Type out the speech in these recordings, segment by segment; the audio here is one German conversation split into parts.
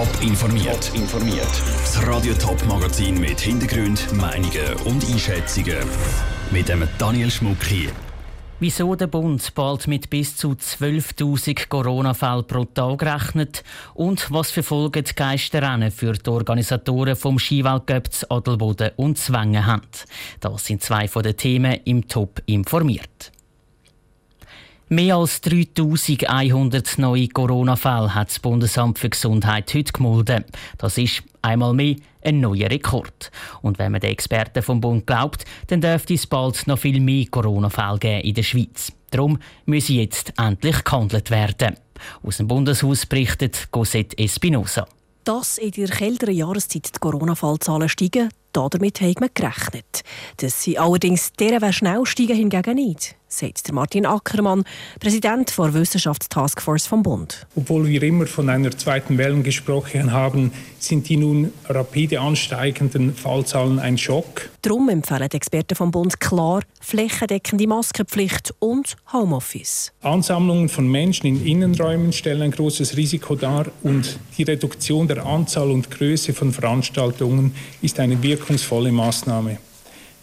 Top informiert. informiert. Das Radio Top Magazin mit Hintergrund, Meinungen und Einschätzungen mit dem Daniel Schmuck hier. Wieso der Bund bald mit bis zu 12.000 Corona-Fällen pro Tag rechnet und was für Folgen die Geisterrennen für die Organisatoren vom Skiweltcup Adelboden und Zwängen haben. Das sind zwei von den Themen im Top informiert. Mehr als 3100 neue Corona-Fälle hat das Bundesamt für Gesundheit heute gemeldet. Das ist einmal mehr ein neuer Rekord. Und wenn man den Experten vom Bund glaubt, dann dürfte es bald noch viel mehr Corona-Fälle geben in der Schweiz. Darum müsse jetzt endlich gehandelt werden. Aus dem Bundeshaus berichtet Cosette Espinosa. Dass in der kälteren Jahreszeit die Corona-Fallzahlen steigen, damit hat man gerechnet. Dass sie allerdings deren schnell steigen hingegen nicht sagt Martin Ackermann, Präsident der Wissenschaftstaskforce vom Bund. Obwohl wir immer von einer zweiten Welle gesprochen haben, sind die nun rapide ansteigenden Fallzahlen ein Schock. Darum empfehlen die Experten vom Bund klar flächendeckende Maskenpflicht und Homeoffice. Ansammlungen von Menschen in Innenräumen stellen ein großes Risiko dar und die Reduktion der Anzahl und Größe von Veranstaltungen ist eine wirkungsvolle Maßnahme.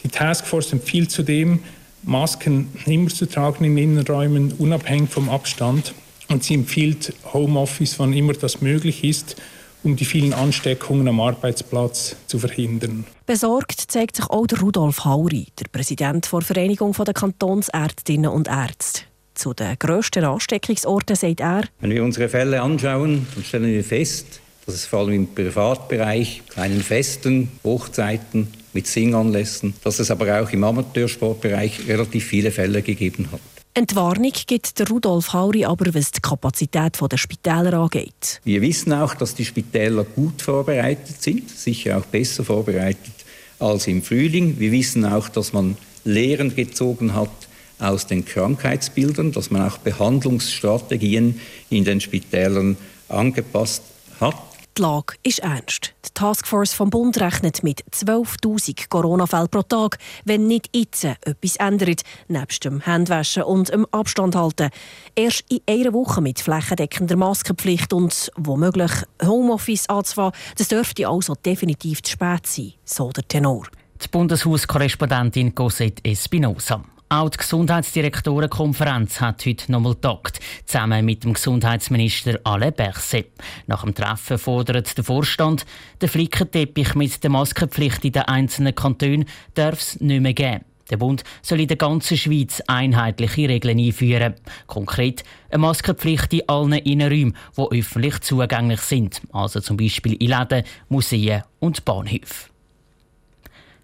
Die Taskforce empfiehlt zudem, Masken immer zu tragen in Innenräumen, unabhängig vom Abstand. Und sie empfiehlt Homeoffice, wann immer das möglich ist, um die vielen Ansteckungen am Arbeitsplatz zu verhindern. Besorgt zeigt sich auch der Rudolf Hauri, der Präsident der Vereinigung der Kantonsärztinnen und Ärzte. Zu den grössten Ansteckungsorten sagt er, wenn wir unsere Fälle anschauen, dann stellen wir fest, dass es vor allem im Privatbereich, kleinen Festen, Hochzeiten, mit Singanlässen, dass es aber auch im Amateursportbereich relativ viele Fälle gegeben hat. Entwarnung gibt der Rudolf Hauri aber, was die Kapazität der Spitäler angeht. Wir wissen auch, dass die Spitäler gut vorbereitet sind, sicher auch besser vorbereitet als im Frühling. Wir wissen auch, dass man Lehren gezogen hat aus den Krankheitsbildern, dass man auch Behandlungsstrategien in den Spitälern angepasst hat. Die Lage ist ernst. Die Taskforce vom Bund rechnet mit 12.000 Corona-Fällen pro Tag, wenn nicht jetzt etwas ändert, nebst dem Handwaschen und dem Abstand halten. Erst in einer Woche mit flächendeckender Maskenpflicht und womöglich Homeoffice anzufangen, das dürfte also definitiv zu spät sein, so der Tenor. Die Bundeshauskorrespondentin Cosette Espinosa. Auch die Gesundheitsdirektorenkonferenz hat heute nochmal getagt, zusammen mit dem Gesundheitsminister Alain Berset. Nach dem Treffen fordert der Vorstand, den Flickenteppich mit der Maskenpflicht in den einzelnen Kantonen darf es nicht mehr geben. Der Bund soll in der ganzen Schweiz einheitliche Regeln einführen. Konkret eine Maskenpflicht in allen Innenräumen, die öffentlich zugänglich sind, also zum Beispiel in Läden, Museen und Bahnhöfen.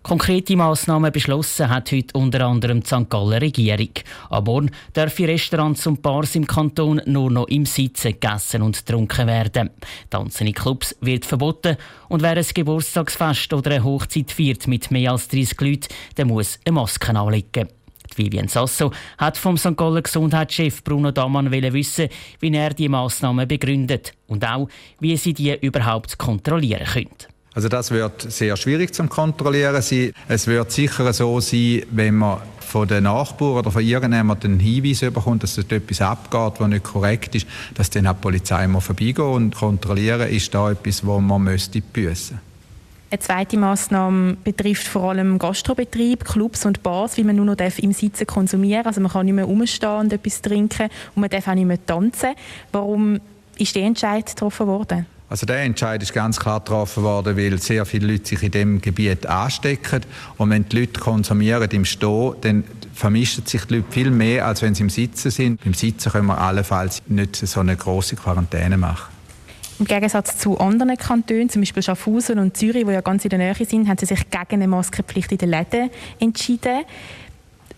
Konkrete Massnahmen beschlossen hat heute unter anderem die St. Galler Regierung. Am Morgen dürfen Restaurants und Bars im Kanton nur noch im Sitzen gegessen und getrunken werden. Tanzen in Clubs wird verboten und wer ein Geburtstagsfest oder eine Hochzeit feiert mit mehr als 30 Leuten, der muss eine Maske anlegen. Vivian Sasso hat vom St. Galler Gesundheitschef Bruno Damann wissen, wie er die Massnahmen begründet und auch, wie sie die überhaupt kontrollieren können. Also das wird sehr schwierig zu kontrollieren sein. Es wird sicher so sein, wenn man von den Nachbarn oder von irgendjemandem einen Hinweis bekommt, dass dort etwas abgeht, was nicht korrekt ist, dass dann auch die Polizei mal vorbeigehen und kontrollieren, ist da etwas, wo man müsste büssen. Eine zweite Massnahme betrifft vor allem Gastrobetrieb, Clubs und Bars, wie man nur noch im Sitzen konsumieren darf. Also man kann nicht mehr rumstehen und etwas trinken und man darf auch nicht mehr tanzen. Warum ist der Entscheid getroffen worden? Also der Entscheid ist ganz klar getroffen worden, weil sehr viele Leute sich in dem Gebiet anstecken. Und wenn die Leute konsumieren im Stehen, dann vermischen sich die Leute viel mehr, als wenn sie im Sitzen sind. Im Sitzen können wir allenfalls nicht so eine große Quarantäne machen. Im Gegensatz zu anderen Kantonen, zum Beispiel Schaffhausen und Zürich, die ja ganz in der Nähe sind, haben sie sich gegen eine Maskenpflicht in den Läden entschieden.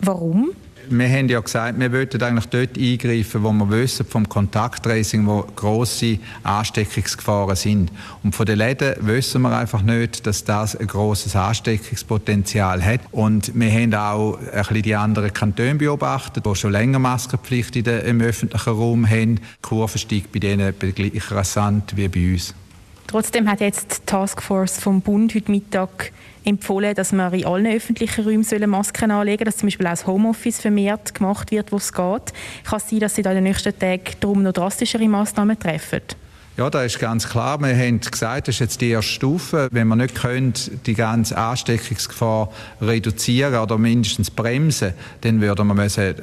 Warum? Wir haben ja gesagt, wir wollten eigentlich dort eingreifen, wo wir wissen vom Kontakttracing, wo grosse Ansteckungsgefahren sind. Und von den Läden wissen wir einfach nicht, dass das ein grosses Ansteckungspotenzial hat. Und wir haben auch ein bisschen die anderen Kantone beobachtet, die schon länger Maskenpflicht im öffentlichen Raum haben. Die Kurve steigt bei denen gleich rasant wie bei uns. Trotzdem hat jetzt die Taskforce vom Bund heute Mittag empfohlen, dass man in allen öffentlichen Räumen Masken anlegen sollen, dass zum Beispiel auch das Homeoffice vermehrt gemacht wird, wo es geht. Kann es sein, dass Sie da in den nächsten Tagen darum noch drastischere Massnahmen treffen? Ja, da ist ganz klar. Wir haben gesagt, das ist jetzt die erste Stufe. Wenn wir nicht können, die ganze Ansteckungsgefahr reduzieren oder mindestens bremsen, dann würden wir müssen äh,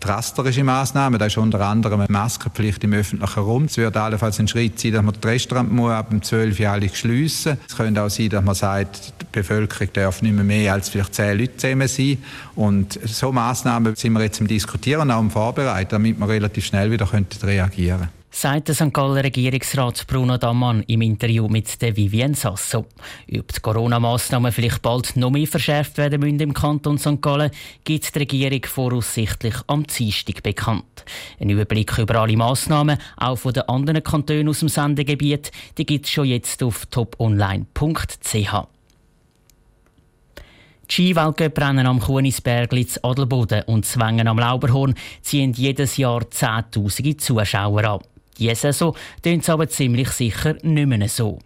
drastische Maßnahmen. Da ist unter anderem eine Maskenpflicht im öffentlichen Raum. Es wird allenfalls ein Schritt sein, dass man das Restaurant muss ab dem 12 Uhr alle schliessen. Es könnte auch sein, dass man sagt, die Bevölkerung darf nicht mehr mehr als vielleicht zehn Leute zusammen sein. Und so Maßnahmen sind wir jetzt im Diskutieren auch im Vorbereiten, damit wir relativ schnell wieder reagieren könnten sagt der St. Galler Regierungsrat Bruno Dammann im Interview mit der Vivien Sasso. Ob die Corona-Massnahmen vielleicht bald noch mehr verschärft werden müssen im Kanton St. Gallen, gibt die Regierung voraussichtlich am Dienstag bekannt. Ein Überblick über alle Massnahmen, auch von den anderen Kantonen aus dem Sendegebiet, die gibt es schon jetzt auf toponline.ch. Die Skiweltcuprennen am Kunisbergli Adelboden und Zwängen am Lauberhorn ziehen jedes Jahr Zehntausende Zuschauer an. Diese Saison tönt es aber ziemlich sicher nicht mehr so.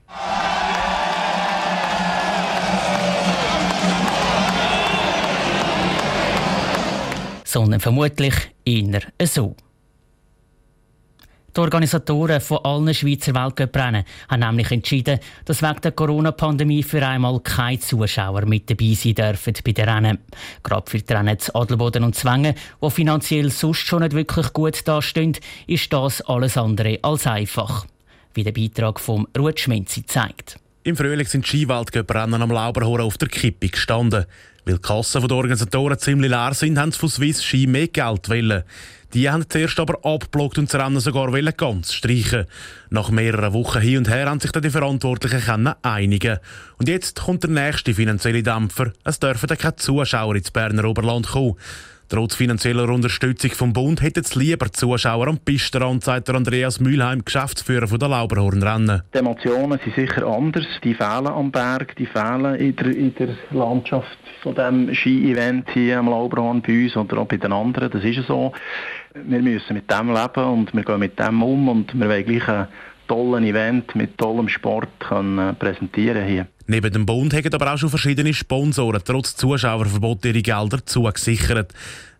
Sondern vermutlich eher so. Die Organisatoren von allen Schweizer Weltcuprennen haben nämlich entschieden, dass wegen der Corona-Pandemie für einmal keine Zuschauer mit dabei sein dürfen bei den Rennen. Gerade für die Rennen zu Adelboden und Zwängen, die finanziell sonst schon nicht wirklich gut dastehen, ist das alles andere als einfach. Wie der Beitrag vom Ruth Schmenzi zeigt. Im Frühling sind Skiweltcuprennen am Lauberhorn auf der Kippe gestanden. Weil die Kassen der Organisatoren ziemlich leer sind, haben sie von Swiss Ski mehr Geld wollen. Die haben zuerst aber abgeblockt und das Rennen sogar ganz streichen. Nach mehreren Wochen hin und her haben sich dann die Verantwortlichen einigen. Und jetzt kommt der nächste finanzielle Dämpfer. Es dürfen dann keine Zuschauer ins Berner Oberland kommen. Trotz finanzieller Unterstützung vom Bund hätten es lieber Zuschauer am Pistenrand, sagt Andreas Mühlheim, Geschäftsführer der Lauberhornrennen. Die Emotionen sind sicher anders. Die fehlen am Berg, die fehlen in der, in der Landschaft von dem Ski-Event hier am Lauberhorn bei uns oder auch bei den anderen. Das ist so. Wir müssen mit dem leben und wir gehen mit dem um und wir wollen gleich ein tolles Event mit tollem Sport können präsentieren hier. Neben dem Bund haben aber auch schon verschiedene Sponsoren trotz Zuschauerverbot ihre Gelder zugesichert.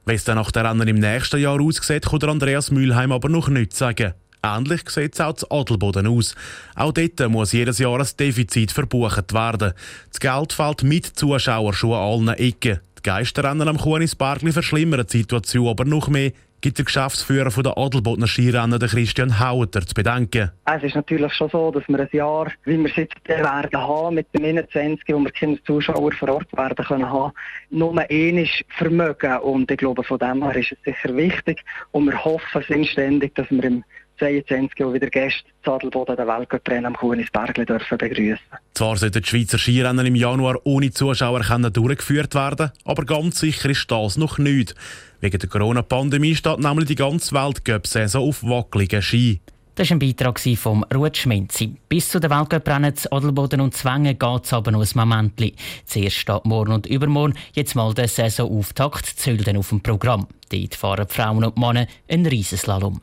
Wie es dann nach der Rennen im nächsten Jahr aussieht, kann Andreas Mühlheim aber noch nichts sagen. Ähnlich sieht es auch zu Adelboden aus. Auch dort muss jedes Jahr ein Defizit verbucht werden. Das Geld fällt mit Zuschauern schon an allen Ecken. Die Geisterrennen am Kunisbergli verschlimmern die Situation aber noch mehr, gibt der Geschäftsführer von der Adelbodner Skirennen, Christian Hauter, zu bedenken. Es ist natürlich schon so, dass wir ein Jahr, wie wir es jetzt werden haben, mit dem 21, wo wir keine Zuschauer vor Ort werden können haben, nur einiges vermögen. Und ich glaube, von dem her ist es sicher wichtig. Und wir hoffen inständig, dass wir im 22 Uhr wieder Gäste zu Adelboden der Weltcuprennen am Kunisbergli dürfen begrüßen. Zwar sollten die Schweizer Skirennen im Januar ohne Zuschauer können durchgeführt werden, aber ganz sicher ist das noch nicht. Wegen der Corona-Pandemie steht nämlich die ganze Weltcup-Saison auf wackeligen Ski. Das war ein Beitrag von Ruth Schmenzi. Bis zu den Weltcuprennen zu Adelboden und Zwängen geht es aber noch ein Moment. Zuerst steht morgen und übermorgen jetzt mal der Saisonauftakt Zölden auf dem Programm. Dort fahren die Frauen und Männer einen Riesenslalom.